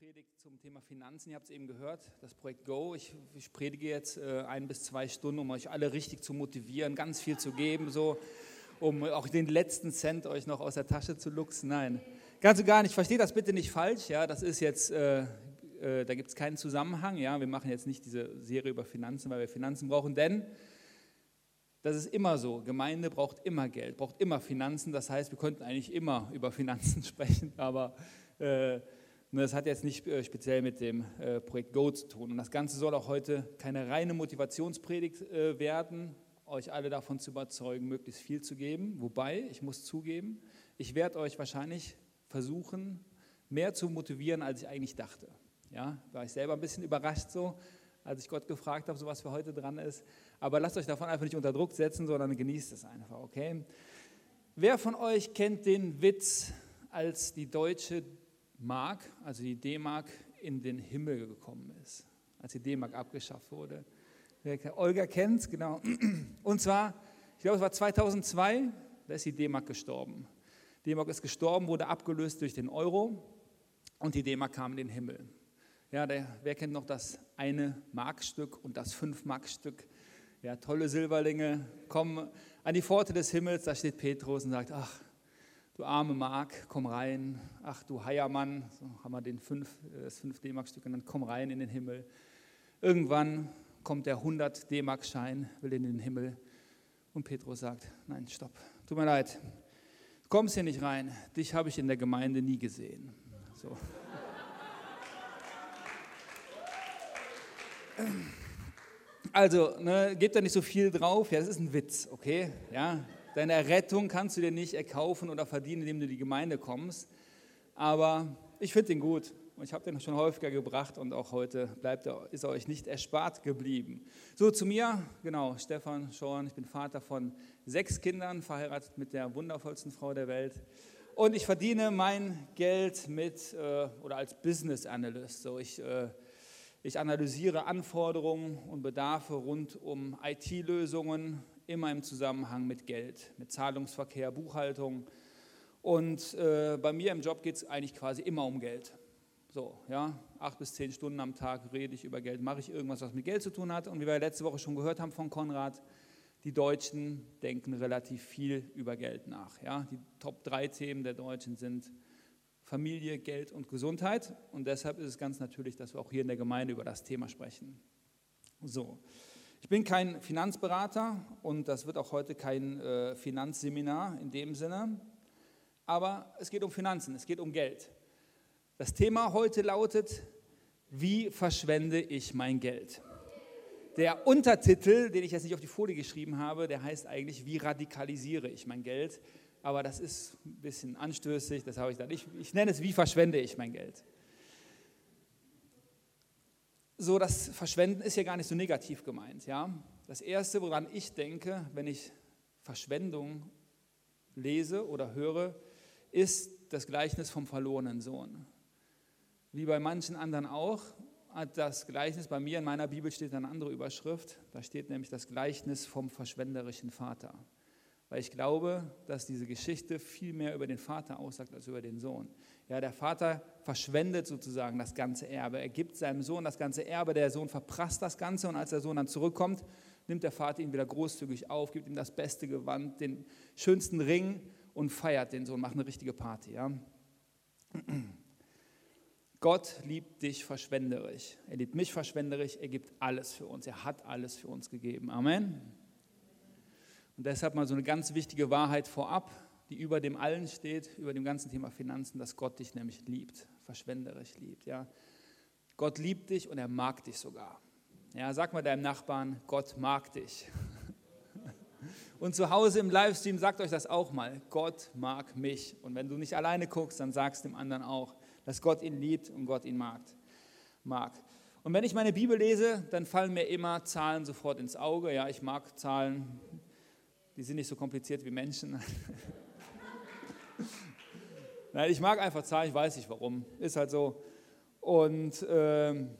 Predigt zum Thema Finanzen. Ihr habt es eben gehört, das Projekt Go. Ich, ich predige jetzt äh, ein bis zwei Stunden, um euch alle richtig zu motivieren, ganz viel zu geben, so, um auch den letzten Cent euch noch aus der Tasche zu luchsen. Nein, ganz und gar nicht. Versteht das bitte nicht falsch. Ja, das ist jetzt, äh, äh, da gibt es keinen Zusammenhang. Ja, wir machen jetzt nicht diese Serie über Finanzen, weil wir Finanzen brauchen, denn das ist immer so. Gemeinde braucht immer Geld, braucht immer Finanzen. Das heißt, wir könnten eigentlich immer über Finanzen sprechen, aber äh, das hat jetzt nicht äh, speziell mit dem äh, Projekt Go zu tun. Und das Ganze soll auch heute keine reine Motivationspredigt äh, werden, euch alle davon zu überzeugen, möglichst viel zu geben. Wobei, ich muss zugeben, ich werde euch wahrscheinlich versuchen, mehr zu motivieren, als ich eigentlich dachte. Ja, war ich selber ein bisschen überrascht so, als ich Gott gefragt habe, so was für heute dran ist. Aber lasst euch davon einfach nicht unter Druck setzen, sondern genießt es einfach, okay? Wer von euch kennt den Witz, als die deutsche Mark, also die D-Mark, in den Himmel gekommen ist, als die D-Mark abgeschafft wurde. Olga kennt es, genau. Und zwar, ich glaube, es war 2002, da ist die D-Mark gestorben. Die D-Mark ist gestorben, wurde abgelöst durch den Euro und die D-Mark kam in den Himmel. Ja, der, wer kennt noch das eine Markstück und das fünf Markstück? Ja, tolle Silberlinge kommen an die Pforte des Himmels, da steht Petrus und sagt, ach, du arme Mark, komm rein. Ach du Heiermann, so haben wir den fünf, das 5 D-Mark-Stück genannt, komm rein in den Himmel. Irgendwann kommt der 100 D-Mark-Schein, will in den Himmel. Und Petrus sagt, nein, stopp, tut mir leid, kommst hier nicht rein. Dich habe ich in der Gemeinde nie gesehen. So. Also, ne, gebt da nicht so viel drauf. Ja, das ist ein Witz, okay? Ja, Deine Errettung kannst du dir nicht erkaufen oder verdienen, indem du in die Gemeinde kommst. Aber ich finde den gut und ich habe den schon häufiger gebracht und auch heute bleibt er, ist er euch nicht erspart geblieben. So zu mir, genau, Stefan Schorn, ich bin Vater von sechs Kindern, verheiratet mit der wundervollsten Frau der Welt. Und ich verdiene mein Geld mit äh, oder als Business Analyst. So ich, äh, ich analysiere Anforderungen und Bedarfe rund um IT-Lösungen, immer im Zusammenhang mit Geld, mit Zahlungsverkehr, Buchhaltung. Und äh, bei mir im Job geht es eigentlich quasi immer um Geld. So, ja, acht bis zehn Stunden am Tag rede ich über Geld, mache ich irgendwas, was mit Geld zu tun hat. Und wie wir letzte Woche schon gehört haben von Konrad, die Deutschen denken relativ viel über Geld nach. Ja? Die Top drei Themen der Deutschen sind Familie, Geld und Gesundheit. Und deshalb ist es ganz natürlich, dass wir auch hier in der Gemeinde über das Thema sprechen. So, ich bin kein Finanzberater und das wird auch heute kein äh, Finanzseminar in dem Sinne, aber es geht um Finanzen, es geht um Geld. Das Thema heute lautet, wie verschwende ich mein Geld? Der Untertitel, den ich jetzt nicht auf die Folie geschrieben habe, der heißt eigentlich, wie radikalisiere ich mein Geld? Aber das ist ein bisschen anstößig, das habe ich dann. Ich, ich nenne es, wie verschwende ich mein Geld? So das Verschwenden ist ja gar nicht so negativ gemeint. Ja? Das Erste, woran ich denke, wenn ich Verschwendung lese oder höre, ist das Gleichnis vom verlorenen Sohn. Wie bei manchen anderen auch, hat das Gleichnis bei mir in meiner Bibel steht eine andere Überschrift. Da steht nämlich das Gleichnis vom verschwenderischen Vater. Weil ich glaube, dass diese Geschichte viel mehr über den Vater aussagt als über den Sohn. Ja, der Vater verschwendet sozusagen das ganze Erbe. Er gibt seinem Sohn das ganze Erbe, der Sohn verprasst das Ganze und als der Sohn dann zurückkommt, nimmt der Vater ihn wieder großzügig auf, gibt ihm das beste Gewand, den schönsten Ring und feiert den Sohn, macht eine richtige Party. Ja. Gott liebt dich verschwenderisch. Er liebt mich verschwenderisch. Er gibt alles für uns. Er hat alles für uns gegeben. Amen. Und deshalb mal so eine ganz wichtige Wahrheit vorab die über dem allen steht, über dem ganzen Thema Finanzen, dass Gott dich nämlich liebt, verschwenderisch liebt. Ja. Gott liebt dich und er mag dich sogar. Ja, sag mal deinem Nachbarn, Gott mag dich. Und zu Hause im Livestream sagt euch das auch mal, Gott mag mich. Und wenn du nicht alleine guckst, dann sagst dem anderen auch, dass Gott ihn liebt und Gott ihn mag. mag. Und wenn ich meine Bibel lese, dann fallen mir immer Zahlen sofort ins Auge. Ja, ich mag Zahlen, die sind nicht so kompliziert wie Menschen. Nein, ich mag einfach Zahlen, ich weiß nicht warum. Ist halt so. Und ähm,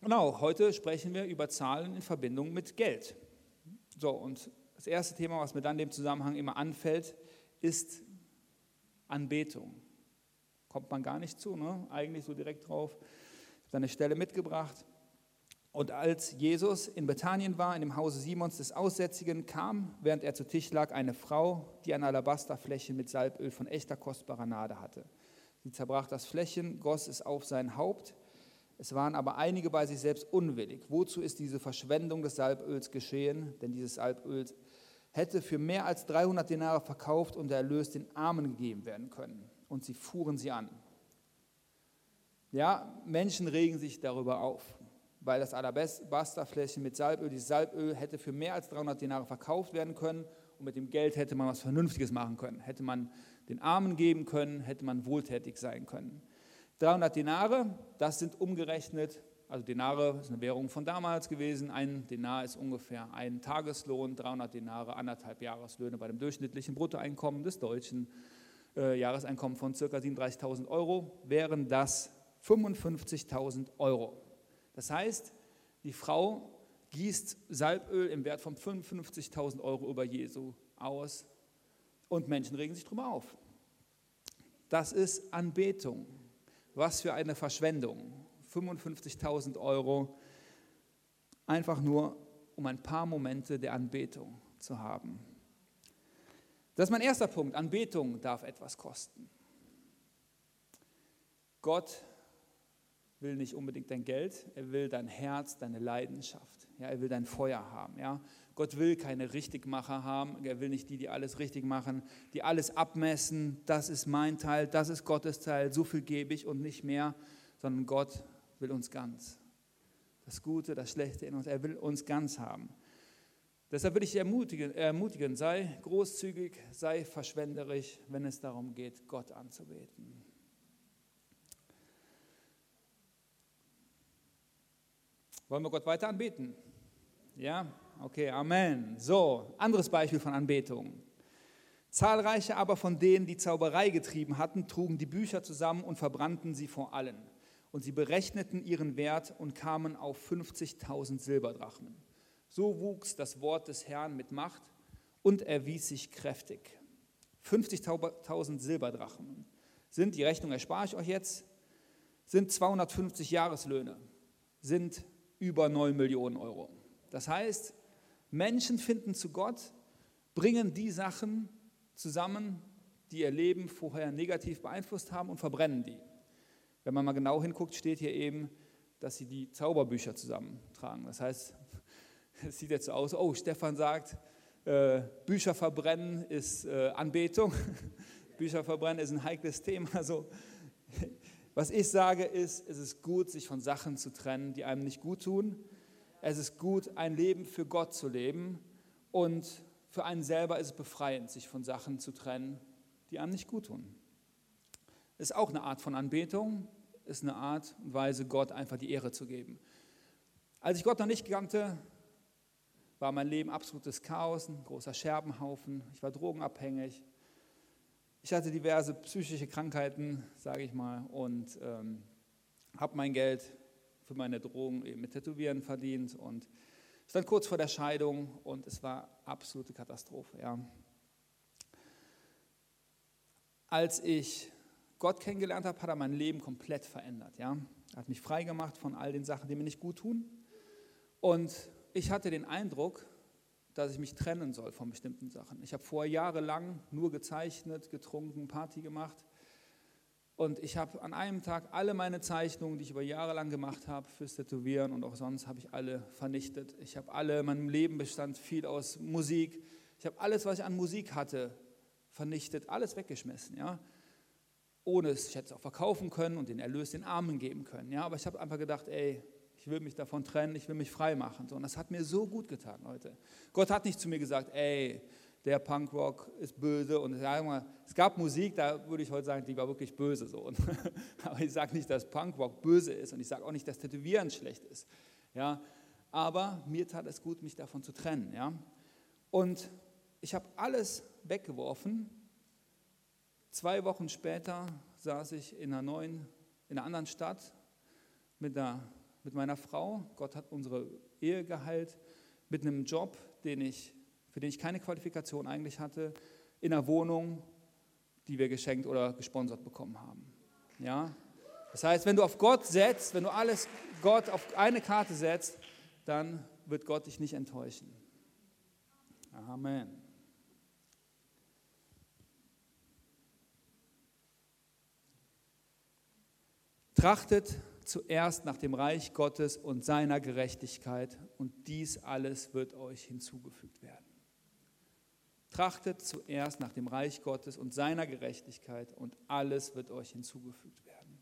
genau, heute sprechen wir über Zahlen in Verbindung mit Geld. So, und das erste Thema, was mir dann in dem Zusammenhang immer anfällt, ist Anbetung. kommt man gar nicht zu, ne? eigentlich so direkt drauf. Ich habe eine Stelle mitgebracht. Und als Jesus in Bethanien war, in dem Hause Simons des Aussätzigen, kam, während er zu Tisch lag, eine Frau, die ein Alabasterfläschchen mit Salböl von echter kostbarer Nade hatte. Sie zerbrach das Fläschchen, goss es auf sein Haupt. Es waren aber einige bei sich selbst unwillig. Wozu ist diese Verschwendung des Salböls geschehen? Denn dieses Salböl hätte für mehr als 300 Denare verkauft und der Erlös den Armen gegeben werden können. Und sie fuhren sie an. Ja, Menschen regen sich darüber auf, weil das Alabasterfläschchen mit Salböl, dieses Salböl hätte für mehr als 300 Denare verkauft werden können und mit dem Geld hätte man was Vernünftiges machen können. Hätte man den Armen geben können, hätte man wohltätig sein können. 300 Denare, das sind umgerechnet also Denare ist eine Währung von damals gewesen. Ein Denar ist ungefähr ein Tageslohn, 300 Denare, anderthalb Jahreslöhne bei dem durchschnittlichen Bruttoeinkommen des deutschen äh, Jahreseinkommen von ca. 37.000 Euro, wären das 55.000 Euro. Das heißt, die Frau gießt Salböl im Wert von 55.000 Euro über Jesu aus und Menschen regen sich darüber auf. Das ist Anbetung. Was für eine Verschwendung. 55.000 Euro, einfach nur um ein paar Momente der Anbetung zu haben. Das ist mein erster Punkt. Anbetung darf etwas kosten. Gott will nicht unbedingt dein Geld, er will dein Herz, deine Leidenschaft. Ja, er will dein Feuer haben. Ja. Gott will keine Richtigmacher haben, er will nicht die, die alles richtig machen, die alles abmessen, das ist mein Teil, das ist Gottes Teil, so viel gebe ich und nicht mehr, sondern Gott will uns ganz. Das Gute, das Schlechte in uns, er will uns ganz haben. Deshalb will ich dich ermutigen, ermutigen, sei großzügig, sei verschwenderisch, wenn es darum geht, Gott anzubeten. Wollen wir Gott weiter anbeten? Ja? Okay, Amen. So, anderes Beispiel von Anbetung. Zahlreiche aber von denen, die Zauberei getrieben hatten, trugen die Bücher zusammen und verbrannten sie vor allen und sie berechneten ihren Wert und kamen auf 50.000 Silberdrachmen. So wuchs das Wort des Herrn mit Macht und erwies sich kräftig. 50.000 Silberdrachmen sind, die Rechnung erspare ich euch jetzt, sind 250 Jahreslöhne, sind über 9 Millionen Euro. Das heißt, Menschen finden zu Gott, bringen die Sachen zusammen, die ihr Leben vorher negativ beeinflusst haben und verbrennen die. Wenn man mal genau hinguckt, steht hier eben, dass sie die Zauberbücher zusammentragen. Das heißt, es sieht jetzt so aus, oh, Stefan sagt, äh, Bücher verbrennen ist äh, Anbetung. Bücher verbrennen ist ein heikles Thema. Also, was ich sage ist, es ist gut, sich von Sachen zu trennen, die einem nicht gut tun. Es ist gut, ein Leben für Gott zu leben. Und für einen selber ist es befreiend, sich von Sachen zu trennen, die einem nicht gut tun. Ist auch eine Art von Anbetung ist eine Art und Weise, Gott einfach die Ehre zu geben. Als ich Gott noch nicht kannte, war mein Leben absolutes Chaos, ein großer Scherbenhaufen. Ich war drogenabhängig. Ich hatte diverse psychische Krankheiten, sage ich mal, und ähm, habe mein Geld für meine Drogen eben mit Tätowieren verdient und stand kurz vor der Scheidung und es war absolute Katastrophe. Ja. Als ich Gott kennengelernt habe, hat er mein Leben komplett verändert. Ja? Er hat mich frei gemacht von all den Sachen, die mir nicht gut tun. Und ich hatte den Eindruck, dass ich mich trennen soll von bestimmten Sachen. Ich habe vorher jahrelang nur gezeichnet, getrunken, Party gemacht. Und ich habe an einem Tag alle meine Zeichnungen, die ich über Jahre lang gemacht habe, fürs Tätowieren und auch sonst, habe ich alle vernichtet. Ich habe alle, mein Leben bestand viel aus Musik. Ich habe alles, was ich an Musik hatte, vernichtet, alles weggeschmissen. Ja? ohne es, ich hätte es auch verkaufen können und den Erlös den Armen geben können. Ja, aber ich habe einfach gedacht, ey, ich will mich davon trennen, ich will mich frei machen. Und das hat mir so gut getan, Leute. Gott hat nicht zu mir gesagt, ey, der Punkrock ist böse. Und es gab Musik, da würde ich heute sagen, die war wirklich böse. So. aber ich sage nicht, dass Punkrock böse ist und ich sage auch nicht, dass Tätowieren schlecht ist. Ja, aber mir tat es gut, mich davon zu trennen. Ja. Und ich habe alles weggeworfen Zwei Wochen später saß ich in einer neuen, in einer anderen Stadt mit, einer, mit meiner Frau. Gott hat unsere Ehe geheilt, mit einem Job, den ich, für den ich keine Qualifikation eigentlich hatte, in einer Wohnung, die wir geschenkt oder gesponsert bekommen haben. Ja? Das heißt, wenn du auf Gott setzt, wenn du alles Gott auf eine Karte setzt, dann wird Gott dich nicht enttäuschen. Amen. Trachtet zuerst nach dem Reich Gottes und seiner Gerechtigkeit und dies alles wird euch hinzugefügt werden. Trachtet zuerst nach dem Reich Gottes und seiner Gerechtigkeit und alles wird euch hinzugefügt werden.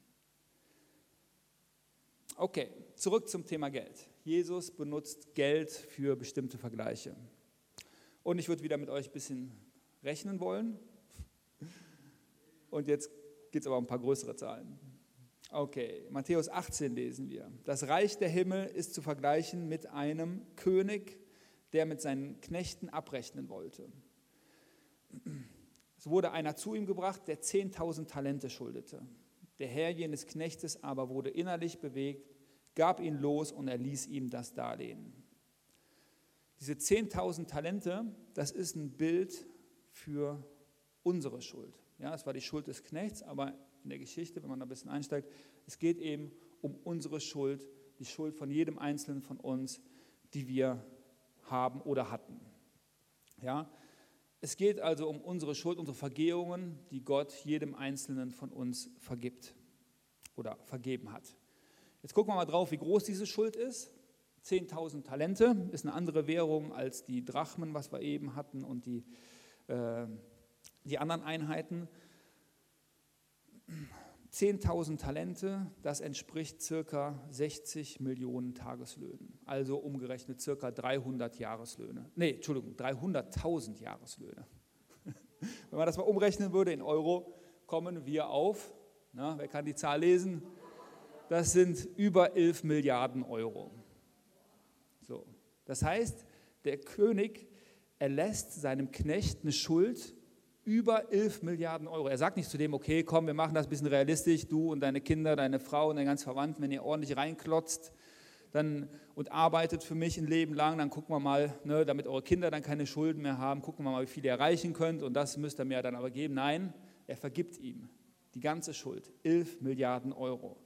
Okay, zurück zum Thema Geld. Jesus benutzt Geld für bestimmte Vergleiche. Und ich würde wieder mit euch ein bisschen rechnen wollen. Und jetzt geht es aber um ein paar größere Zahlen. Okay, Matthäus 18 lesen wir. Das Reich der Himmel ist zu vergleichen mit einem König, der mit seinen Knechten abrechnen wollte. Es wurde einer zu ihm gebracht, der 10.000 Talente schuldete. Der Herr jenes Knechtes aber wurde innerlich bewegt, gab ihn los und erließ ihm das Darlehen. Diese 10.000 Talente, das ist ein Bild für unsere Schuld. Ja, es war die Schuld des Knechts, aber in der Geschichte, wenn man da ein bisschen einsteigt. Es geht eben um unsere Schuld, die Schuld von jedem Einzelnen von uns, die wir haben oder hatten. Ja? Es geht also um unsere Schuld, unsere Vergehungen, die Gott jedem Einzelnen von uns vergibt oder vergeben hat. Jetzt gucken wir mal drauf, wie groß diese Schuld ist. 10.000 Talente ist eine andere Währung als die Drachmen, was wir eben hatten, und die, äh, die anderen Einheiten. 10.000 Talente, das entspricht circa 60 Millionen Tageslöhnen, also umgerechnet circa 300 Jahreslöhne. Nee, Entschuldigung, 300.000 Jahreslöhne. Wenn man das mal umrechnen würde in Euro, kommen wir auf, na, wer kann die Zahl lesen? Das sind über 11 Milliarden Euro. So. Das heißt, der König erlässt seinem Knecht eine Schuld über 11 Milliarden Euro. Er sagt nicht zu dem, okay, komm, wir machen das ein bisschen realistisch, du und deine Kinder, deine Frau und deine ganzen Verwandten, wenn ihr ordentlich reinklotzt dann, und arbeitet für mich ein Leben lang, dann gucken wir mal, ne, damit eure Kinder dann keine Schulden mehr haben, gucken wir mal, wie viel ihr erreichen könnt und das müsst ihr mir dann aber geben. Nein, er vergibt ihm die ganze Schuld, 11 Milliarden Euro.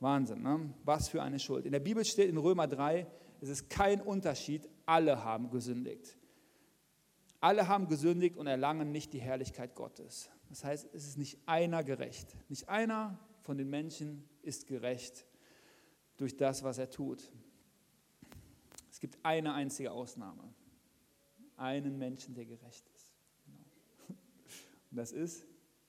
Wahnsinn, ne? was für eine Schuld. In der Bibel steht in Römer 3, es ist kein Unterschied, alle haben gesündigt. Alle haben gesündigt und erlangen nicht die Herrlichkeit Gottes. Das heißt, es ist nicht einer gerecht. Nicht einer von den Menschen ist gerecht durch das, was er tut. Es gibt eine einzige Ausnahme. Einen Menschen, der gerecht ist. Genau. Und das ist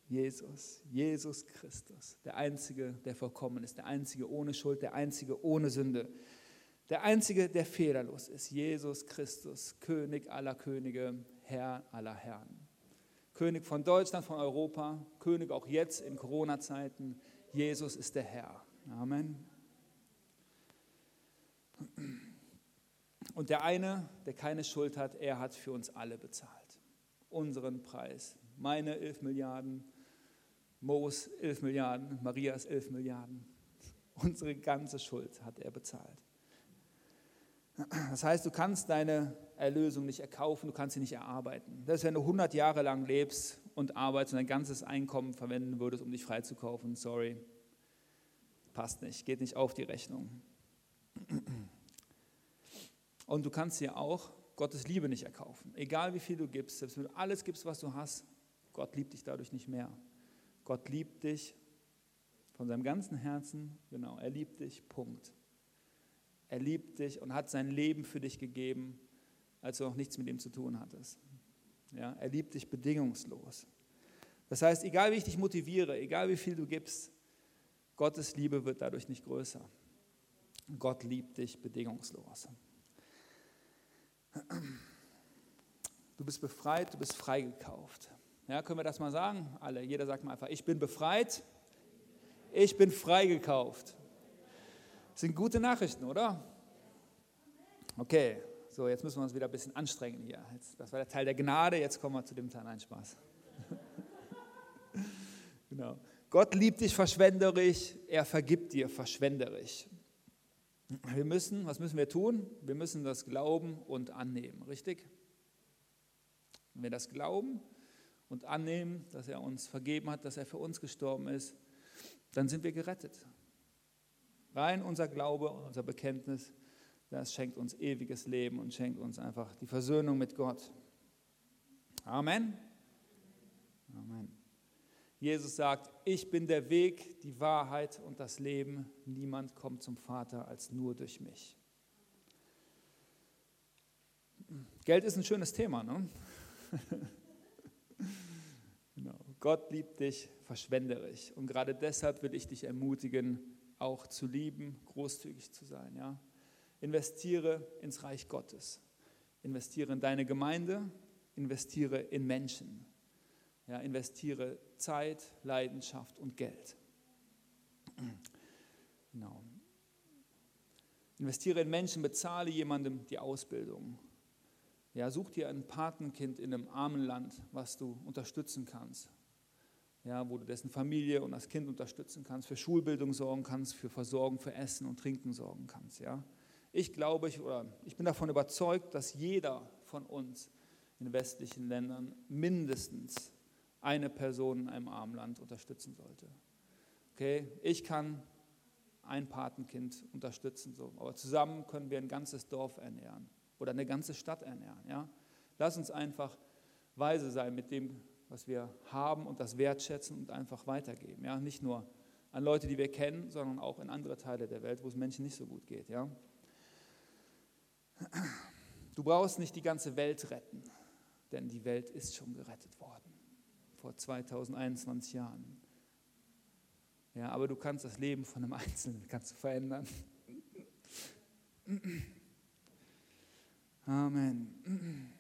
Jesus, Jesus Christus, der Einzige, der vollkommen ist, der Einzige ohne Schuld, der Einzige ohne Sünde, der Einzige, der fehlerlos ist. Jesus Christus, König aller Könige, Herr aller Herren. König von Deutschland, von Europa, König auch jetzt in Corona-Zeiten. Jesus ist der Herr. Amen. Und der eine, der keine Schuld hat, er hat für uns alle bezahlt. Unseren Preis. Meine 11 Milliarden, Moos 11 Milliarden, Marias 11 Milliarden. Unsere ganze Schuld hat er bezahlt. Das heißt, du kannst deine Erlösung nicht erkaufen, du kannst sie nicht erarbeiten. Das ist, wenn du 100 Jahre lang lebst und arbeitest und dein ganzes Einkommen verwenden würdest, um dich freizukaufen. Sorry, passt nicht, geht nicht auf die Rechnung. Und du kannst dir auch Gottes Liebe nicht erkaufen. Egal wie viel du gibst, selbst wenn du alles gibst, was du hast, Gott liebt dich dadurch nicht mehr. Gott liebt dich von seinem ganzen Herzen, genau, er liebt dich, Punkt. Er liebt dich und hat sein Leben für dich gegeben, als du noch nichts mit ihm zu tun hattest. Ja, er liebt dich bedingungslos. Das heißt, egal wie ich dich motiviere, egal wie viel du gibst, Gottes Liebe wird dadurch nicht größer. Gott liebt dich bedingungslos. Du bist befreit, du bist freigekauft. Ja, können wir das mal sagen? Alle, jeder sagt mal einfach, ich bin befreit, ich bin freigekauft. Sind gute Nachrichten, oder? Okay, so jetzt müssen wir uns wieder ein bisschen anstrengen hier. Jetzt, das war der Teil der Gnade, jetzt kommen wir zu dem Teil. Nein, Spaß. genau. Gott liebt dich verschwenderisch, er vergibt dir verschwenderisch. Wir müssen, was müssen wir tun? Wir müssen das glauben und annehmen, richtig? Wenn wir das glauben und annehmen, dass er uns vergeben hat, dass er für uns gestorben ist, dann sind wir gerettet. Rein unser Glaube, unser Bekenntnis, das schenkt uns ewiges Leben und schenkt uns einfach die Versöhnung mit Gott. Amen. Amen. Jesus sagt, ich bin der Weg, die Wahrheit und das Leben. Niemand kommt zum Vater als nur durch mich. Geld ist ein schönes Thema, ne? genau. Gott liebt dich verschwenderisch. Und gerade deshalb will ich dich ermutigen, auch zu lieben, großzügig zu sein. Ja? Investiere ins Reich Gottes. Investiere in deine Gemeinde, investiere in Menschen. Ja, investiere Zeit, Leidenschaft und Geld. Genau. Investiere in Menschen, bezahle jemandem die Ausbildung. Ja, such dir ein Patenkind in einem armen Land, was du unterstützen kannst. Ja, wo du dessen Familie und das Kind unterstützen kannst, für Schulbildung sorgen kannst, für Versorgung, für Essen und Trinken sorgen kannst. Ja. Ich glaube, ich, oder ich bin davon überzeugt, dass jeder von uns in westlichen Ländern mindestens eine Person in einem armen Land unterstützen sollte. Okay, ich kann ein Patenkind unterstützen, so. aber zusammen können wir ein ganzes Dorf ernähren oder eine ganze Stadt ernähren. Ja? Lass uns einfach weise sein mit dem, was wir haben und das wertschätzen und einfach weitergeben. Ja? Nicht nur an Leute, die wir kennen, sondern auch in andere Teile der Welt, wo es Menschen nicht so gut geht. Ja? Du brauchst nicht die ganze Welt retten, denn die Welt ist schon gerettet worden vor 2021 Jahren. Ja, aber du kannst das Leben von einem Einzelnen kannst du verändern. Amen.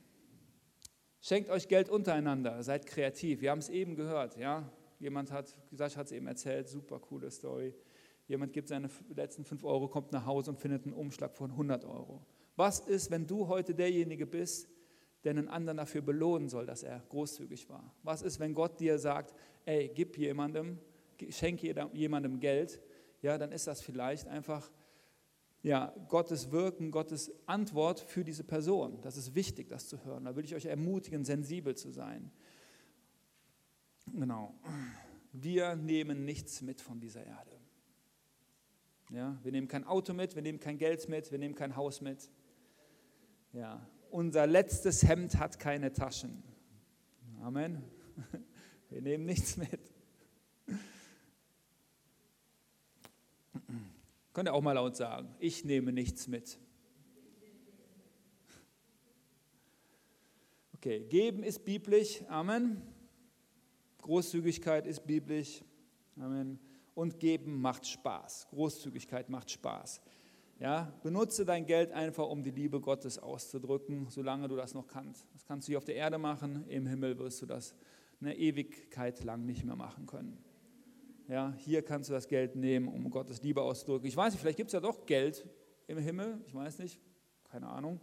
Schenkt euch Geld untereinander, seid kreativ. Wir haben es eben gehört, ja. Jemand hat, gesagt, hat es eben erzählt, super coole Story. Jemand gibt seine letzten 5 Euro, kommt nach Hause und findet einen Umschlag von 100 Euro. Was ist, wenn du heute derjenige bist, der einen anderen dafür belohnen soll, dass er großzügig war? Was ist, wenn Gott dir sagt, ey, gib jemandem, schenke jemandem Geld, ja, dann ist das vielleicht einfach ja, Gottes Wirken, Gottes Antwort für diese Person. Das ist wichtig, das zu hören. Da will ich euch ermutigen, sensibel zu sein. Genau. Wir nehmen nichts mit von dieser Erde. Ja, wir nehmen kein Auto mit, wir nehmen kein Geld mit, wir nehmen kein Haus mit. Ja, unser letztes Hemd hat keine Taschen. Amen. Wir nehmen nichts mit. Könnt ihr auch mal laut sagen, ich nehme nichts mit. Okay, geben ist biblisch, Amen. Großzügigkeit ist biblisch, Amen. Und geben macht Spaß. Großzügigkeit macht Spaß. Ja, benutze dein Geld einfach, um die Liebe Gottes auszudrücken, solange du das noch kannst. Das kannst du hier auf der Erde machen, im Himmel wirst du das eine Ewigkeit lang nicht mehr machen können. Ja, hier kannst du das Geld nehmen, um Gottes Liebe auszudrücken. Ich weiß nicht, vielleicht gibt es ja doch Geld im Himmel, ich weiß nicht, keine Ahnung.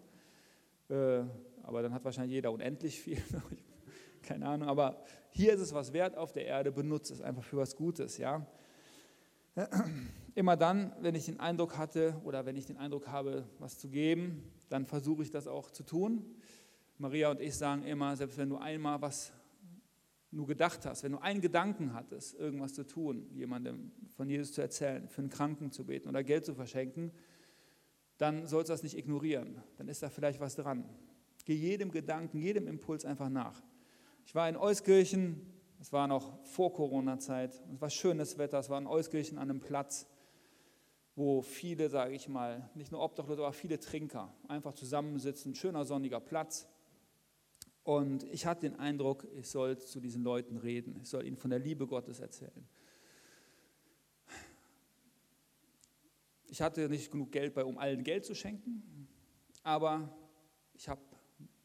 Äh, aber dann hat wahrscheinlich jeder unendlich viel. keine Ahnung, aber hier ist es was wert auf der Erde, benutze es einfach für was Gutes, ja. Immer dann, wenn ich den Eindruck hatte oder wenn ich den Eindruck habe, was zu geben, dann versuche ich das auch zu tun. Maria und ich sagen immer, selbst wenn du einmal was nur gedacht hast, wenn du einen Gedanken hattest, irgendwas zu tun, jemandem von Jesus zu erzählen, für einen Kranken zu beten oder Geld zu verschenken, dann sollst du das nicht ignorieren. Dann ist da vielleicht was dran. Geh jedem Gedanken, jedem Impuls einfach nach. Ich war in Euskirchen, es war noch vor Corona-Zeit, es war schönes Wetter, es war in Euskirchen an einem Platz, wo viele, sage ich mal, nicht nur Obdachlose, aber viele Trinker einfach zusammensitzen, schöner sonniger Platz. Und ich hatte den Eindruck, ich soll zu diesen Leuten reden. Ich soll ihnen von der Liebe Gottes erzählen. Ich hatte nicht genug Geld bei, um allen Geld zu schenken, aber ich habe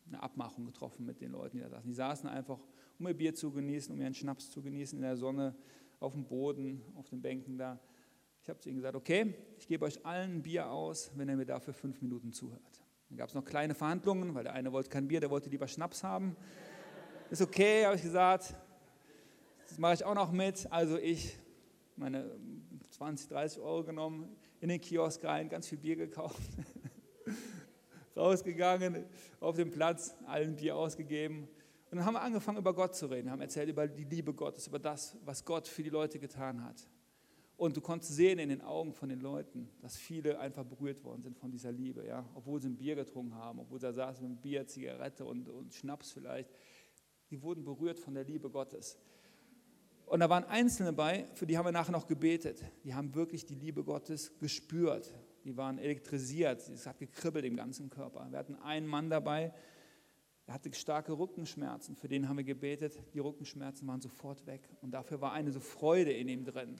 eine Abmachung getroffen mit den Leuten, die da saßen. Die saßen einfach, um ihr Bier zu genießen, um ihren Schnaps zu genießen, in der Sonne, auf dem Boden, auf den Bänken da. Ich habe zu ihnen gesagt, okay, ich gebe euch allen ein Bier aus, wenn ihr mir dafür fünf Minuten zuhört. Dann gab es noch kleine Verhandlungen, weil der eine wollte kein Bier, der wollte lieber Schnaps haben. Ist okay, habe ich gesagt. Das mache ich auch noch mit. Also ich meine 20, 30 Euro genommen, in den Kiosk rein, ganz viel Bier gekauft, rausgegangen, auf dem Platz, allen Bier ausgegeben. Und dann haben wir angefangen, über Gott zu reden, haben erzählt über die Liebe Gottes, über das, was Gott für die Leute getan hat. Und du konntest sehen in den Augen von den Leuten, dass viele einfach berührt worden sind von dieser Liebe, ja, obwohl sie ein Bier getrunken haben, obwohl sie da saßen mit Bier, Zigarette und, und Schnaps vielleicht. Die wurden berührt von der Liebe Gottes. Und da waren Einzelne bei, für die haben wir nachher noch gebetet. Die haben wirklich die Liebe Gottes gespürt. Die waren elektrisiert. Es hat gekribbelt im ganzen Körper. Wir hatten einen Mann dabei, er hatte starke Rückenschmerzen. Für den haben wir gebetet. Die Rückenschmerzen waren sofort weg. Und dafür war eine so Freude in ihm drin.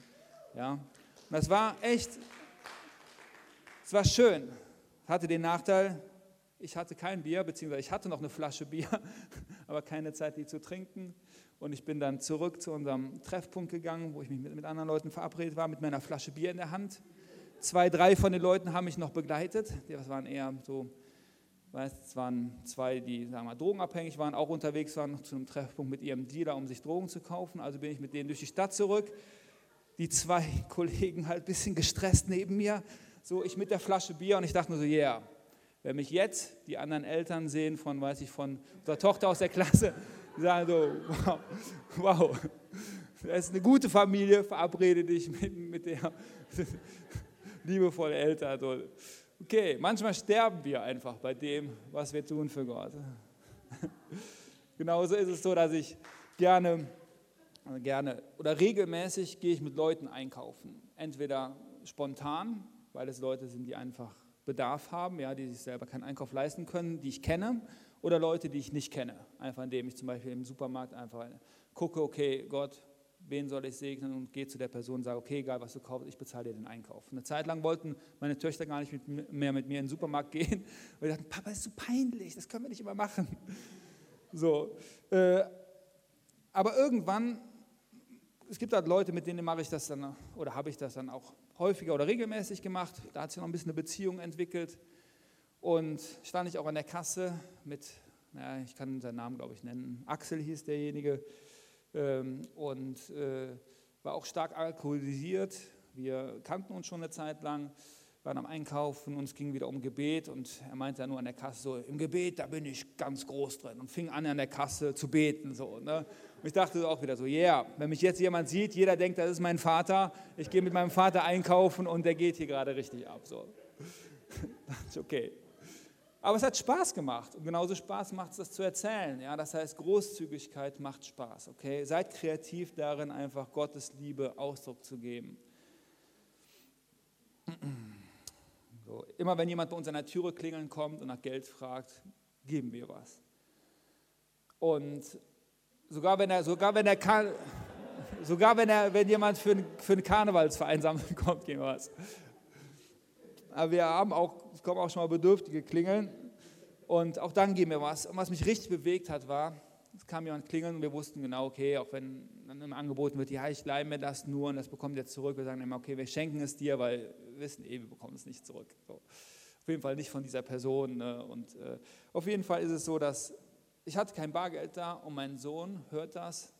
Ja. Und das war echt, es war schön. Hatte den Nachteil, ich hatte kein Bier, beziehungsweise ich hatte noch eine Flasche Bier, aber keine Zeit, die zu trinken. Und ich bin dann zurück zu unserem Treffpunkt gegangen, wo ich mich mit, mit anderen Leuten verabredet war, mit meiner Flasche Bier in der Hand. Zwei, drei von den Leuten haben mich noch begleitet. Das waren eher so, es waren zwei, die sagen wir, drogenabhängig waren, auch unterwegs waren zu einem Treffpunkt mit ihrem Dealer, um sich Drogen zu kaufen. Also bin ich mit denen durch die Stadt zurück. Die zwei Kollegen halt ein bisschen gestresst neben mir. So, ich mit der Flasche Bier und ich dachte nur so, yeah, wenn mich jetzt die anderen Eltern sehen von, weiß ich, von der Tochter aus der Klasse, die sagen so, wow, wow, das ist eine gute Familie, verabrede dich mit, mit der liebevolle Eltern. Okay, manchmal sterben wir einfach bei dem, was wir tun für Gott. Genauso ist es so, dass ich gerne, gerne oder regelmäßig gehe ich mit Leuten einkaufen. Entweder spontan, weil es Leute sind, die einfach Bedarf haben, ja, die sich selber keinen Einkauf leisten können, die ich kenne, oder Leute, die ich nicht kenne. Einfach indem ich zum Beispiel im Supermarkt einfach gucke, okay, Gott, wen soll ich segnen und gehe zu der Person und sage, okay, egal was du kaufst, ich bezahle dir den Einkauf. Eine Zeit lang wollten meine Töchter gar nicht mit, mehr mit mir in den Supermarkt gehen, weil sie dachten, Papa, ist so peinlich, das können wir nicht immer machen. So, äh, aber irgendwann, es gibt halt Leute, mit denen mache ich das dann, oder habe ich das dann auch häufiger oder regelmäßig gemacht. Da hat sich noch ein bisschen eine Beziehung entwickelt. Und stand ich auch an der Kasse mit, naja, ich kann seinen Namen, glaube ich, nennen. Axel hieß derjenige ähm, und äh, war auch stark alkoholisiert. Wir kannten uns schon eine Zeit lang, waren am Einkaufen und es ging wieder um Gebet und er meinte ja nur an der Kasse so, im Gebet, da bin ich ganz groß drin und fing an an der Kasse zu beten. So, ne? Ich dachte auch wieder so, yeah, wenn mich jetzt jemand sieht, jeder denkt, das ist mein Vater, ich gehe mit meinem Vater einkaufen und der geht hier gerade richtig ab. So. okay. Aber es hat Spaß gemacht und genauso Spaß macht es, das zu erzählen. Ja, das heißt, Großzügigkeit macht Spaß. Okay, seid kreativ darin, einfach Gottes Liebe Ausdruck zu geben. So, immer wenn jemand bei uns an der Türe klingeln kommt und nach Geld fragt, geben wir was. Und sogar wenn er, sogar wenn er kann, sogar wenn er, wenn jemand für, für eine Karnevalsvereinsamung kommt, geben wir was. Aber wir haben auch, es kommen auch schon mal Bedürftige klingeln und auch dann geben wir was. Und was mich richtig bewegt hat, war, es kam jemand klingeln und wir wussten genau, okay, auch wenn dann angeboten wird, ja, ich leihe mir das nur und das bekommt ihr zurück, wir sagen immer, okay, wir schenken es dir, weil wir wissen eh, wir bekommen es nicht zurück. So. Auf jeden Fall nicht von dieser Person. Ne? Und äh, auf jeden Fall ist es so, dass ich hatte kein Bargeld da und mein Sohn hört das,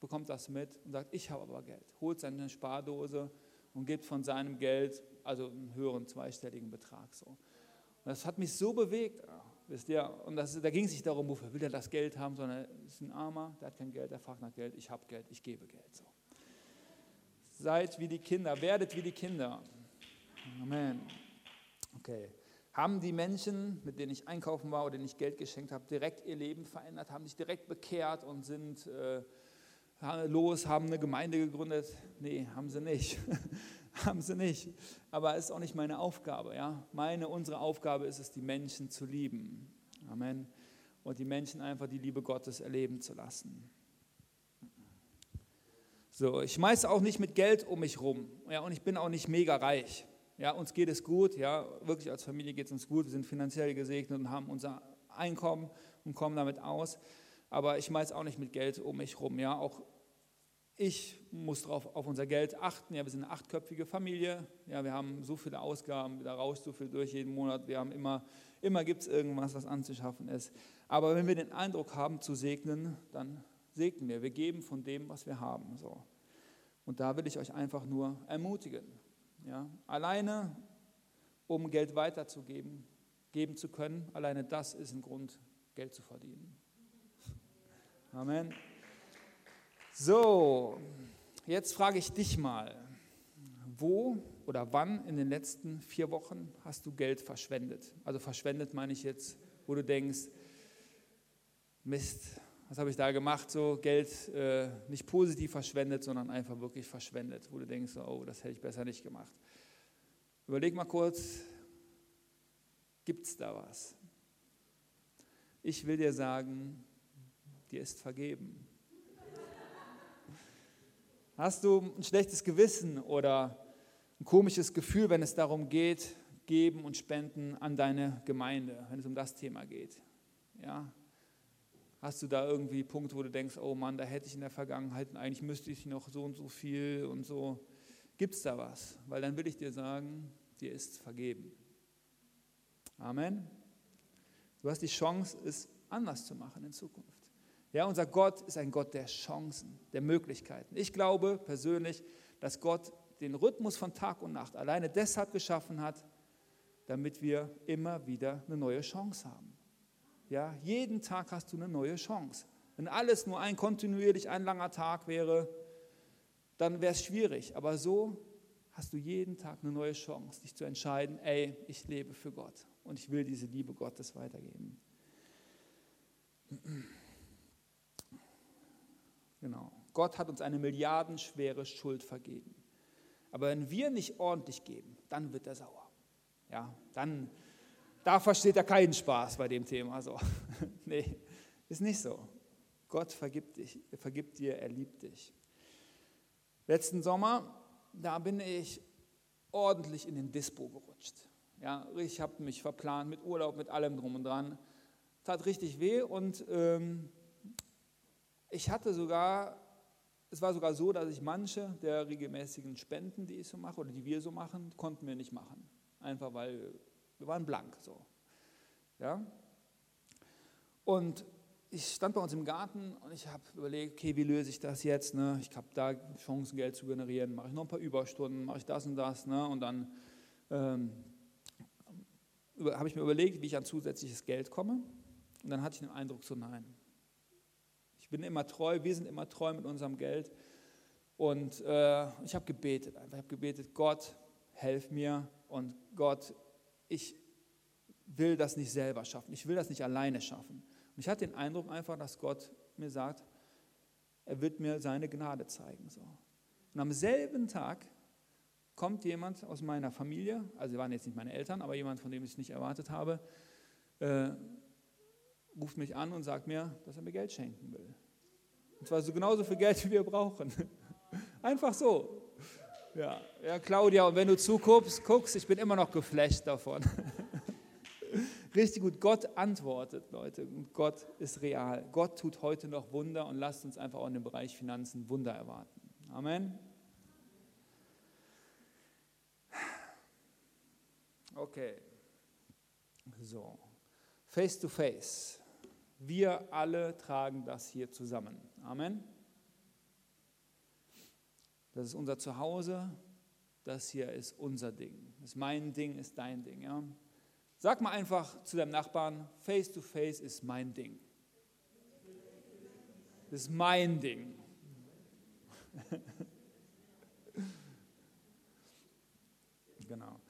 bekommt das mit und sagt, ich habe aber Geld. Holt seine Spardose und gibt von seinem Geld also einen höheren zweistelligen Betrag. So. Und das hat mich so bewegt, wisst ihr, und das, da ging es nicht darum, wofür will er das Geld haben, sondern es ist ein Armer, der hat kein Geld, der fragt nach Geld, ich habe Geld, ich gebe Geld. So. Seid wie die Kinder, werdet wie die Kinder. Amen. Okay. Haben die Menschen, mit denen ich einkaufen war oder denen ich Geld geschenkt habe, direkt ihr Leben verändert, haben sich direkt bekehrt und sind äh, los, haben eine Gemeinde gegründet? Nee, haben sie nicht. haben sie nicht. Aber es ist auch nicht meine Aufgabe. Ja? Meine, unsere Aufgabe ist es, die Menschen zu lieben. Amen. Und die Menschen einfach die Liebe Gottes erleben zu lassen. So, ich schmeiße auch nicht mit Geld um mich rum. Ja, und ich bin auch nicht mega reich. Ja, uns geht es gut. Ja, wirklich als Familie geht es uns gut. Wir sind finanziell gesegnet und haben unser Einkommen und kommen damit aus. Aber ich schmeiße auch nicht mit Geld um mich rum. Ja, auch ich muss drauf, auf unser Geld achten. Ja, wir sind eine achtköpfige Familie. Ja, wir haben so viele Ausgaben, da rauscht so viel durch jeden Monat. Wir haben immer, immer gibt es irgendwas, was anzuschaffen ist. Aber wenn wir den Eindruck haben zu segnen, dann segnen wir. Wir geben von dem, was wir haben. So. Und da will ich euch einfach nur ermutigen. Ja, alleine, um Geld weiterzugeben, geben zu können, alleine das ist ein Grund, Geld zu verdienen. Amen. So, jetzt frage ich dich mal. wo oder wann in den letzten vier Wochen hast du Geld verschwendet? Also verschwendet meine ich jetzt, wo du denkst, Mist, was habe ich da gemacht? So Geld äh, nicht positiv verschwendet, sondern einfach wirklich verschwendet, wo du denkst, oh, das hätte ich besser nicht gemacht. Überleg mal kurz, gibt es da was? Ich will dir sagen, dir ist vergeben. Hast du ein schlechtes Gewissen oder ein komisches Gefühl, wenn es darum geht, geben und spenden an deine Gemeinde, wenn es um das Thema geht? Ja? Hast du da irgendwie Punkte, wo du denkst, oh Mann, da hätte ich in der Vergangenheit, eigentlich müsste ich noch so und so viel und so. Gibt es da was? Weil dann will ich dir sagen, dir ist vergeben. Amen. Du hast die Chance, es anders zu machen in Zukunft. Ja, unser Gott ist ein Gott der Chancen, der Möglichkeiten. Ich glaube persönlich, dass Gott den Rhythmus von Tag und Nacht alleine deshalb geschaffen hat, damit wir immer wieder eine neue Chance haben. Ja, jeden Tag hast du eine neue Chance. Wenn alles nur ein kontinuierlich ein langer Tag wäre, dann wäre es schwierig. Aber so hast du jeden Tag eine neue Chance, dich zu entscheiden, ey, ich lebe für Gott und ich will diese Liebe Gottes weitergeben. Genau. Gott hat uns eine milliardenschwere Schuld vergeben. Aber wenn wir nicht ordentlich geben, dann wird er sauer. Ja, dann, da versteht er keinen Spaß bei dem Thema. So. nee, ist nicht so. Gott vergibt, dich, vergibt dir, er liebt dich. Letzten Sommer, da bin ich ordentlich in den Dispo gerutscht. Ja, ich habe mich verplant mit Urlaub, mit allem drum und dran. Tat richtig weh und ähm, ich hatte sogar, es war sogar so, dass ich manche der regelmäßigen Spenden, die ich so mache oder die wir so machen, konnten wir nicht machen. Einfach weil wir waren blank so. Ja? Und ich stand bei uns im Garten und ich habe überlegt, okay, wie löse ich das jetzt? Ne? Ich habe da Chancen, Geld zu generieren. Mache ich noch ein paar Überstunden, mache ich das und das. Ne? Und dann ähm, habe ich mir überlegt, wie ich an zusätzliches Geld komme. Und dann hatte ich den Eindruck, so nein, bin immer treu, wir sind immer treu mit unserem Geld. Und äh, ich habe gebetet einfach. Ich habe gebetet, Gott, helf mir. Und Gott, ich will das nicht selber schaffen. Ich will das nicht alleine schaffen. Und ich hatte den Eindruck einfach, dass Gott mir sagt, er wird mir seine Gnade zeigen. So. Und am selben Tag kommt jemand aus meiner Familie, also waren jetzt nicht meine Eltern, aber jemand, von dem ich es nicht erwartet habe, äh, ruft mich an und sagt mir, dass er mir Geld schenken will. Und zwar so genauso viel Geld, wie wir brauchen. Einfach so. Ja, ja, Claudia, und wenn du zuguckst, guckst, ich bin immer noch geflecht davon. Richtig gut, Gott antwortet, Leute, Gott ist real. Gott tut heute noch Wunder und lasst uns einfach auch in dem Bereich Finanzen Wunder erwarten. Amen. Okay. So. Face to face. Wir alle tragen das hier zusammen. Amen. Das ist unser Zuhause. Das hier ist unser Ding. Das ist mein Ding, ist dein Ding. Ja? Sag mal einfach zu deinem Nachbarn, face to face ist mein Ding. Das ist mein Ding. genau.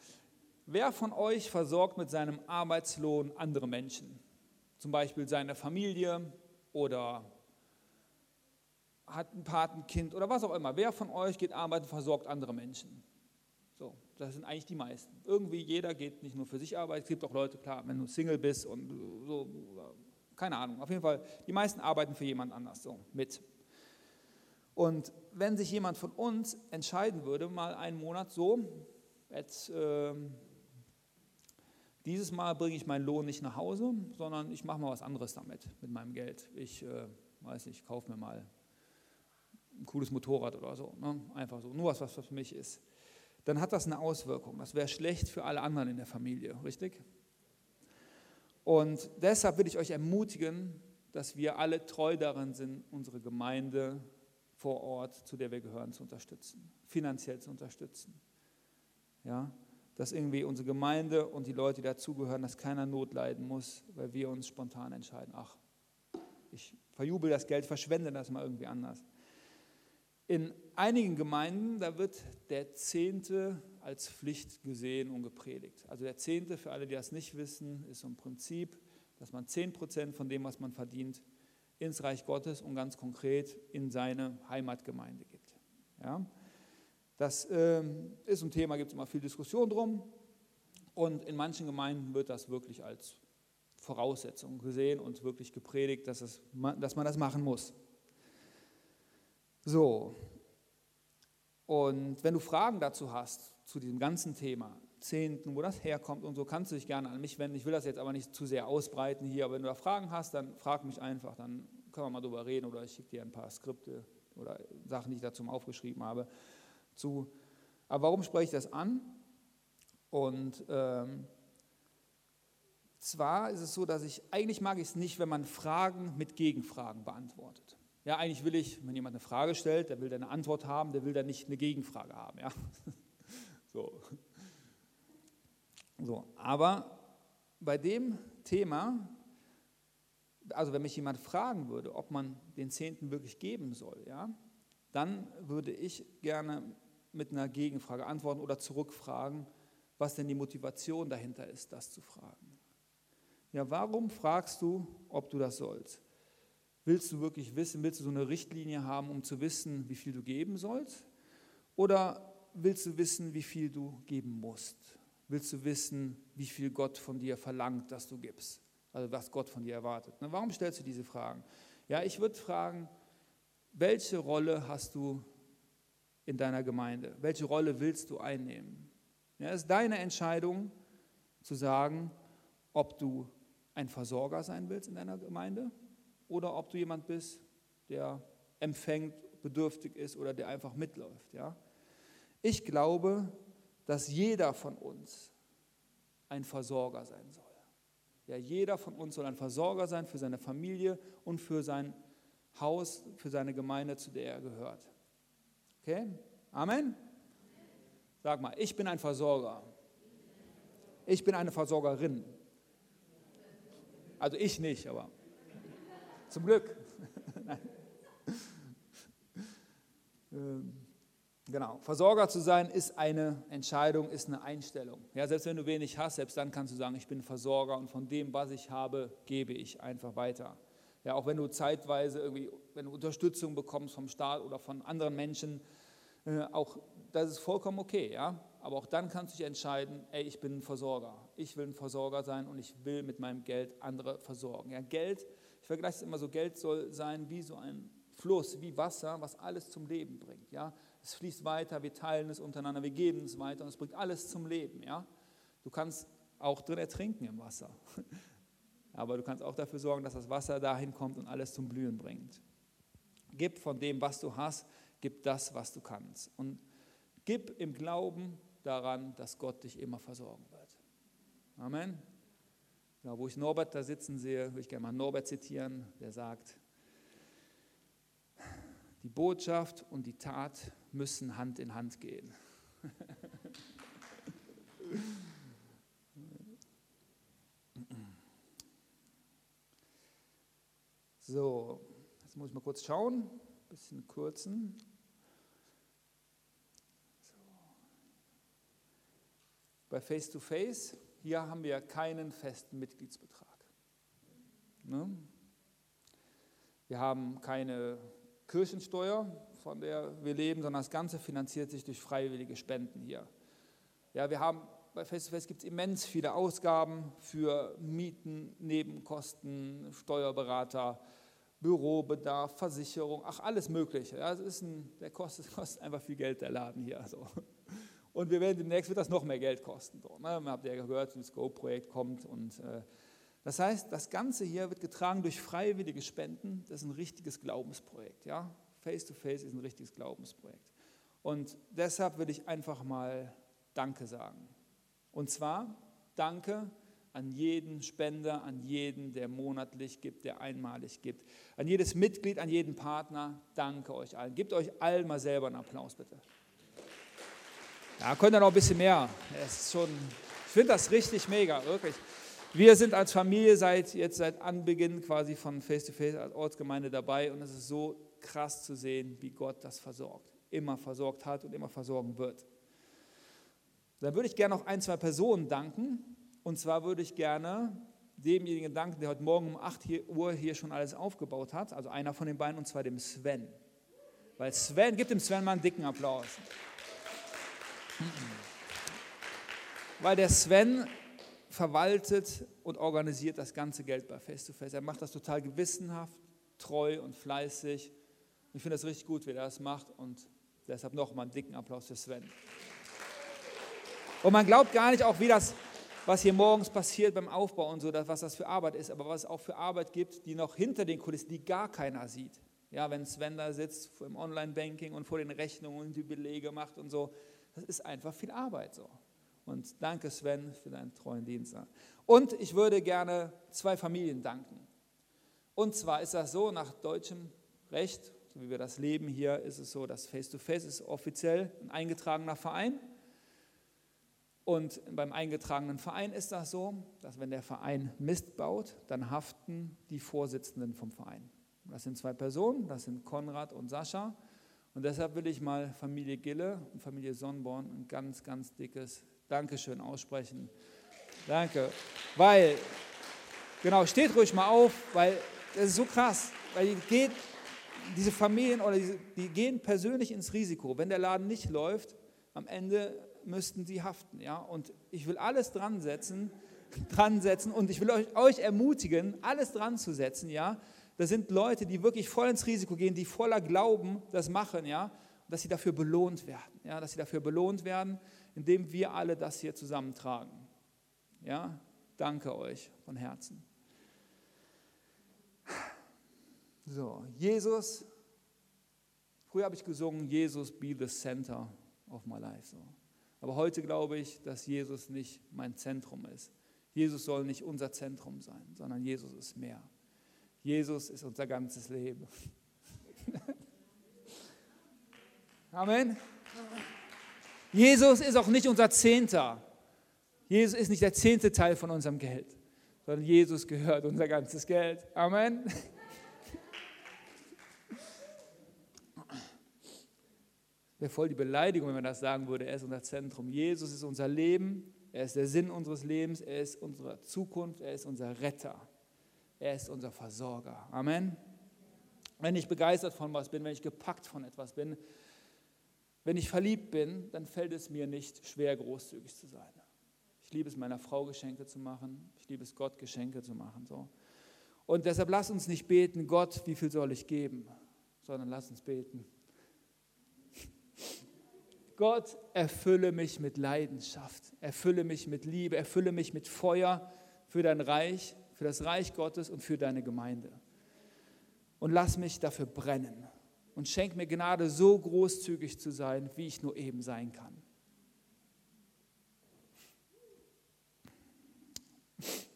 Wer von euch versorgt mit seinem Arbeitslohn andere Menschen? zum Beispiel seine Familie oder hat ein Patenkind oder was auch immer. Wer von euch geht arbeiten, versorgt andere Menschen? So, das sind eigentlich die meisten. Irgendwie jeder geht nicht nur für sich arbeiten. Es gibt auch Leute, klar, wenn du Single bist und so, keine Ahnung. Auf jeden Fall, die meisten arbeiten für jemand anders so mit. Und wenn sich jemand von uns entscheiden würde, mal einen Monat so, jetzt äh, dieses Mal bringe ich meinen Lohn nicht nach Hause, sondern ich mache mal was anderes damit, mit meinem Geld. Ich äh, weiß nicht, kaufe mir mal ein cooles Motorrad oder so. Ne? Einfach so, nur was, was für mich ist. Dann hat das eine Auswirkung. Das wäre schlecht für alle anderen in der Familie, richtig? Und deshalb will ich euch ermutigen, dass wir alle treu daran sind, unsere Gemeinde vor Ort, zu der wir gehören, zu unterstützen, finanziell zu unterstützen. Ja, dass irgendwie unsere Gemeinde und die Leute, die dazugehören, dass keiner Not leiden muss, weil wir uns spontan entscheiden, ach, ich verjubel das Geld, verschwende das mal irgendwie anders. In einigen Gemeinden, da wird der Zehnte als Pflicht gesehen und gepredigt. Also der Zehnte, für alle, die das nicht wissen, ist so ein Prinzip, dass man 10% von dem, was man verdient, ins Reich Gottes und ganz konkret in seine Heimatgemeinde gibt. Ja? Das äh, ist ein Thema, gibt es immer viel Diskussion drum. Und in manchen Gemeinden wird das wirklich als Voraussetzung gesehen und wirklich gepredigt, dass, es, dass man das machen muss. So, und wenn du Fragen dazu hast, zu diesem ganzen Thema, Zehnten, wo das herkommt und so, kannst du dich gerne an mich wenden. Ich will das jetzt aber nicht zu sehr ausbreiten hier, aber wenn du da Fragen hast, dann frag mich einfach, dann können wir mal drüber reden oder ich schicke dir ein paar Skripte oder Sachen, die ich dazu aufgeschrieben habe, zu. Aber warum spreche ich das an? Und ähm, zwar ist es so, dass ich, eigentlich mag ich es nicht, wenn man Fragen mit Gegenfragen beantwortet. Ja, eigentlich will ich, wenn jemand eine Frage stellt, der will dann eine Antwort haben, der will dann nicht eine Gegenfrage haben. Ja? So. so. Aber bei dem Thema, also wenn mich jemand fragen würde, ob man den Zehnten wirklich geben soll, ja, dann würde ich gerne mit einer Gegenfrage antworten oder zurückfragen, was denn die Motivation dahinter ist, das zu fragen. Ja, warum fragst du, ob du das sollst? Willst du wirklich wissen, willst du so eine Richtlinie haben, um zu wissen, wie viel du geben sollst? Oder willst du wissen, wie viel du geben musst? Willst du wissen, wie viel Gott von dir verlangt, dass du gibst? Also was Gott von dir erwartet. Warum stellst du diese Fragen? Ja, ich würde fragen, welche Rolle hast du in deiner Gemeinde? Welche Rolle willst du einnehmen? Ja, es ist deine Entscheidung zu sagen, ob du ein Versorger sein willst in deiner Gemeinde oder ob du jemand bist, der empfängt, bedürftig ist oder der einfach mitläuft. Ja? Ich glaube, dass jeder von uns ein Versorger sein soll. Ja, jeder von uns soll ein Versorger sein für seine Familie und für sein Haus, für seine Gemeinde, zu der er gehört. Okay? Amen? Sag mal, ich bin ein Versorger. Ich bin eine Versorgerin. Also ich nicht, aber zum Glück. Ähm, genau, Versorger zu sein ist eine Entscheidung, ist eine Einstellung. Ja, selbst wenn du wenig hast, selbst dann kannst du sagen, ich bin Versorger und von dem, was ich habe, gebe ich einfach weiter. Ja, auch wenn du zeitweise irgendwie, wenn du Unterstützung bekommst vom Staat oder von anderen Menschen, äh, auch das ist vollkommen okay, ja. Aber auch dann kannst du dich entscheiden, ey, ich bin ein Versorger. Ich will ein Versorger sein und ich will mit meinem Geld andere versorgen. Ja, Geld vergleiche es immer so, Geld soll sein wie so ein Fluss, wie Wasser, was alles zum Leben bringt. Ja? Es fließt weiter, wir teilen es untereinander, wir geben es weiter und es bringt alles zum Leben. Ja? Du kannst auch drin ertrinken im Wasser. Aber du kannst auch dafür sorgen, dass das Wasser dahin kommt und alles zum Blühen bringt. Gib von dem, was du hast, gib das, was du kannst. Und gib im Glauben daran, dass Gott dich immer versorgen wird. Amen. Ja, wo ich Norbert da sitzen sehe, will ich gerne mal Norbert zitieren, der sagt, die Botschaft und die Tat müssen Hand in Hand gehen. So, jetzt muss ich mal kurz schauen, ein bisschen kürzen. So. Bei Face to Face hier haben wir keinen festen Mitgliedsbetrag. Ne? Wir haben keine Kirchensteuer, von der wir leben, sondern das Ganze finanziert sich durch freiwillige Spenden hier. Ja, wir haben bei Face to Face gibt es immens viele Ausgaben für Mieten, Nebenkosten, Steuerberater, Bürobedarf, Versicherung, ach alles Mögliche. Ja, es ist ein, der kostet, kostet einfach viel Geld, der Laden hier. Also. Und wir werden demnächst wird das noch mehr Geld kosten. So, ne? Habt ja gehört, das Go-Projekt kommt. Und, äh, das heißt, das Ganze hier wird getragen durch freiwillige Spenden. Das ist ein richtiges Glaubensprojekt. Ja? Face to Face ist ein richtiges Glaubensprojekt. Und deshalb will ich einfach mal Danke sagen. Und zwar Danke an jeden Spender, an jeden, der monatlich gibt, der einmalig gibt, an jedes Mitglied, an jeden Partner. Danke euch allen. Gebt euch allen mal selber einen Applaus, bitte. Ja, könnt ihr noch ein bisschen mehr. ist schon, ich finde das richtig mega, wirklich. Wir sind als Familie seit jetzt seit Anbeginn quasi von Face to Face als Ortsgemeinde dabei und es ist so krass zu sehen, wie Gott das versorgt. Immer versorgt hat und immer versorgen wird. Dann würde ich gerne noch ein, zwei Personen danken. Und zwar würde ich gerne demjenigen danken, der heute Morgen um 8 Uhr hier schon alles aufgebaut hat. Also einer von den beiden, und zwar dem Sven. Weil Sven, gibt dem Sven mal einen dicken Applaus. Weil der Sven verwaltet und organisiert das ganze Geld bei Face to Face. Er macht das total gewissenhaft, treu und fleißig. Ich finde das richtig gut, wie er das macht und deshalb nochmal einen dicken Applaus für Sven. Und man glaubt gar nicht auch, wie das, was hier morgens passiert beim Aufbau und so, was das für Arbeit ist, aber was es auch für Arbeit gibt, die noch hinter den Kulissen, die gar keiner sieht. Ja, wenn Sven da sitzt im Online-Banking und vor den Rechnungen die Belege macht und so, das ist einfach viel Arbeit so. Und danke Sven für deinen treuen Dienst. Und ich würde gerne zwei Familien danken. Und zwar ist das so, nach deutschem Recht, so wie wir das leben hier, ist es so, dass Face-to-Face -face ist offiziell ein eingetragener Verein. Und beim eingetragenen Verein ist das so, dass wenn der Verein Mist baut, dann haften die Vorsitzenden vom Verein. Das sind zwei Personen, das sind Konrad und Sascha. Und deshalb will ich mal Familie Gille und Familie Sonnborn ein ganz, ganz dickes Dankeschön aussprechen. Danke. Weil, genau, steht ruhig mal auf, weil das ist so krass. Weil die geht, diese Familien oder diese, die gehen persönlich ins Risiko. Wenn der Laden nicht läuft, am Ende müssten sie haften. Ja? Und ich will alles dran setzen, dran setzen und ich will euch, euch ermutigen, alles dran zu setzen. Ja? Das sind Leute, die wirklich voll ins Risiko gehen, die voller Glauben das machen, ja, dass sie dafür belohnt werden. Ja, dass sie dafür belohnt werden indem wir alle das hier zusammentragen. Ja, danke euch von Herzen. So, Jesus, früher habe ich gesungen, Jesus be the center of my life. So. Aber heute glaube ich, dass Jesus nicht mein Zentrum ist. Jesus soll nicht unser Zentrum sein, sondern Jesus ist mehr. Jesus ist unser ganzes Leben. Amen. Jesus ist auch nicht unser Zehnter. Jesus ist nicht der zehnte Teil von unserem Geld, sondern Jesus gehört unser ganzes Geld. Amen. Wäre voll die Beleidigung, wenn man das sagen würde. Er ist unser Zentrum. Jesus ist unser Leben. Er ist der Sinn unseres Lebens. Er ist unsere Zukunft. Er ist unser Retter. Er ist unser Versorger. Amen. Wenn ich begeistert von was bin, wenn ich gepackt von etwas bin, wenn ich verliebt bin, dann fällt es mir nicht schwer, großzügig zu sein. Ich liebe es, meiner Frau Geschenke zu machen. Ich liebe es, Gott Geschenke zu machen. So. Und deshalb lass uns nicht beten, Gott, wie viel soll ich geben, sondern lass uns beten. Gott, erfülle mich mit Leidenschaft, erfülle mich mit Liebe, erfülle mich mit Feuer für dein Reich, für das Reich Gottes und für deine Gemeinde. Und lass mich dafür brennen und schenk mir Gnade, so großzügig zu sein, wie ich nur eben sein kann. Ich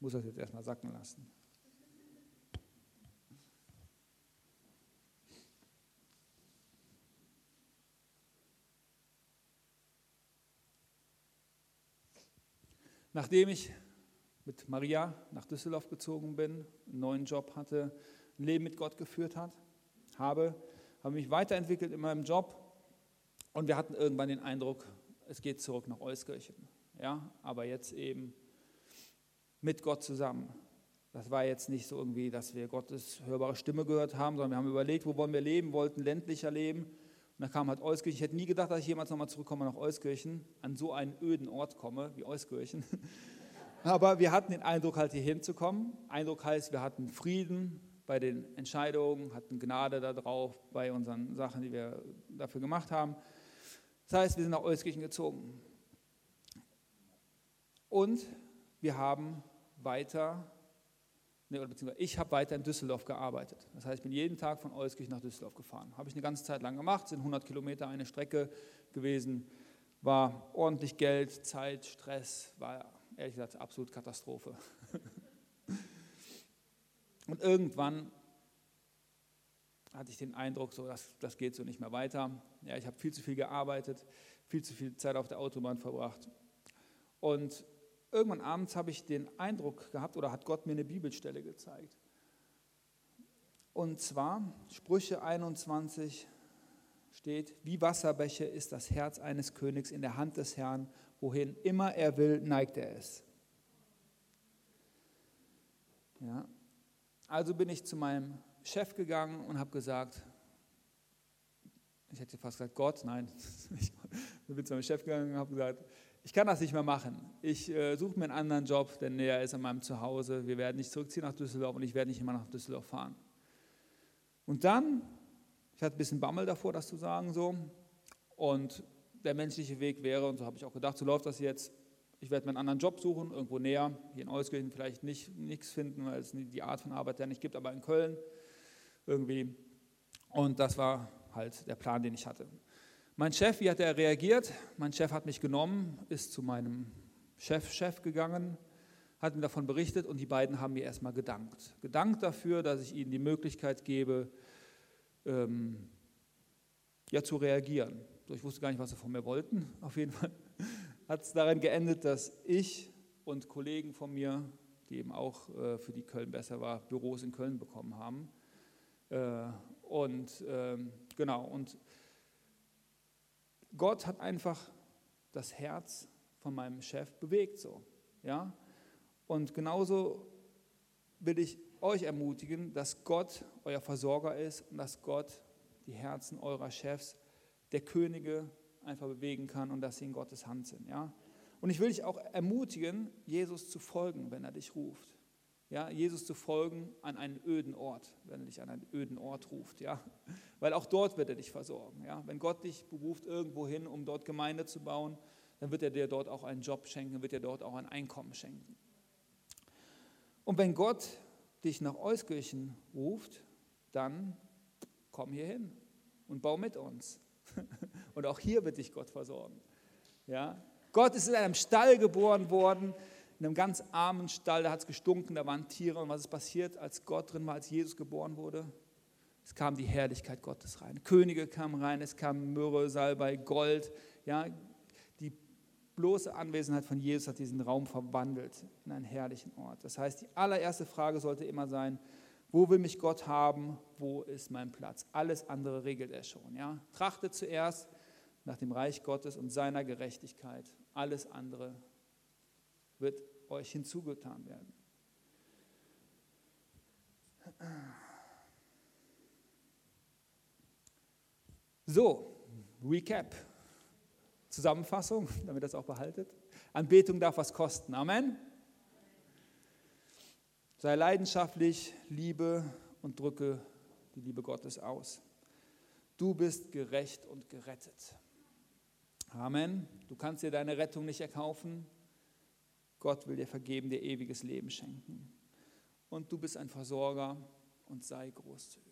muss das jetzt erstmal sacken lassen. Nachdem ich mit Maria nach Düsseldorf gezogen bin, einen neuen Job hatte, ein Leben mit Gott geführt hat, habe, habe mich weiterentwickelt in meinem Job und wir hatten irgendwann den Eindruck, es geht zurück nach Euskirchen. Ja, aber jetzt eben mit Gott zusammen. Das war jetzt nicht so irgendwie, dass wir Gottes hörbare Stimme gehört haben, sondern wir haben überlegt, wo wollen wir leben, wollten ländlicher leben und da kam halt Euskirchen. Ich hätte nie gedacht, dass ich jemals nochmal zurückkomme nach Euskirchen, an so einen öden Ort komme wie Euskirchen. Aber wir hatten den Eindruck, halt hier hinzukommen. Eindruck heißt, wir hatten Frieden bei den Entscheidungen, hatten Gnade darauf bei unseren Sachen, die wir dafür gemacht haben. Das heißt, wir sind nach Euskirchen gezogen. Und wir haben weiter nee, oder beziehungsweise ich habe weiter in Düsseldorf gearbeitet. Das heißt, ich bin jeden Tag von Euskirchen nach Düsseldorf gefahren. Habe ich eine ganze Zeit lang gemacht, sind 100 Kilometer eine Strecke gewesen, war ordentlich Geld, Zeit, Stress, war ehrlich gesagt absolut Katastrophe. Und irgendwann hatte ich den Eindruck, so, das, das geht so nicht mehr weiter. Ja, ich habe viel zu viel gearbeitet, viel zu viel Zeit auf der Autobahn verbracht. Und irgendwann abends habe ich den Eindruck gehabt oder hat Gott mir eine Bibelstelle gezeigt. Und zwar Sprüche 21 steht, wie Wasserbäche ist das Herz eines Königs in der Hand des Herrn, wohin immer er will, neigt er es. Ja. Also bin ich zu meinem Chef gegangen und habe gesagt, ich hätte fast gesagt, Gott, nein, ich bin zu meinem Chef gegangen und habe gesagt, ich kann das nicht mehr machen. Ich äh, suche mir einen anderen Job, der näher ist an meinem Zuhause. Wir werden nicht zurückziehen nach Düsseldorf und ich werde nicht immer nach Düsseldorf fahren. Und dann, ich hatte ein bisschen Bammel davor, das zu sagen so. Und der menschliche Weg wäre, und so habe ich auch gedacht, so läuft das jetzt, ich werde mir einen anderen Job suchen, irgendwo näher, hier in Euskirchen vielleicht nicht nichts finden, weil es die Art von Arbeit ja nicht gibt, aber in Köln irgendwie. Und das war halt der Plan, den ich hatte. Mein Chef, wie hat er reagiert? Mein Chef hat mich genommen, ist zu meinem Chef, Chef gegangen, hat mir davon berichtet und die beiden haben mir erstmal gedankt. Gedankt dafür, dass ich ihnen die Möglichkeit gebe, ähm, ja, zu reagieren. Ich wusste gar nicht, was sie von mir wollten. Auf jeden Fall hat es daran geendet, dass ich und Kollegen von mir, die eben auch äh, für die Köln besser war, Büros in Köln bekommen haben. Äh, und ähm, genau, und Gott hat einfach das Herz von meinem Chef bewegt so, ja. Und genauso will ich euch ermutigen, dass Gott euer Versorger ist und dass Gott die Herzen eurer Chefs, der Könige einfach bewegen kann und dass sie in Gottes Hand sind. Ja? Und ich will dich auch ermutigen, Jesus zu folgen, wenn er dich ruft. Ja, Jesus zu folgen an einen öden Ort, wenn er dich an einen öden Ort ruft. Ja? Weil auch dort wird er dich versorgen. Ja? Wenn Gott dich beruft irgendwo hin, um dort Gemeinde zu bauen, dann wird er dir dort auch einen Job schenken, wird er dort auch ein Einkommen schenken. Und wenn Gott dich nach Euskirchen ruft, dann komm hier hin und bau mit uns. Und auch hier wird dich Gott versorgen. Ja? Gott ist in einem Stall geboren worden, in einem ganz armen Stall, da hat es gestunken, da waren Tiere. Und was ist passiert, als Gott drin war, als Jesus geboren wurde? Es kam die Herrlichkeit Gottes rein. Könige kamen rein, es kam Myrrhe, Salbei, Gold. Ja, die bloße Anwesenheit von Jesus hat diesen Raum verwandelt in einen herrlichen Ort. Das heißt, die allererste Frage sollte immer sein, wo will mich Gott haben? Wo ist mein Platz? Alles andere regelt er schon. Ja? Trachtet zuerst nach dem Reich Gottes und seiner Gerechtigkeit. Alles andere wird euch hinzugetan werden. So, Recap. Zusammenfassung, damit das auch behaltet. Anbetung darf was kosten. Amen. Sei leidenschaftlich, liebe und drücke die Liebe Gottes aus. Du bist gerecht und gerettet. Amen. Du kannst dir deine Rettung nicht erkaufen. Gott will dir vergeben, dir ewiges Leben schenken. Und du bist ein Versorger und sei großzügig.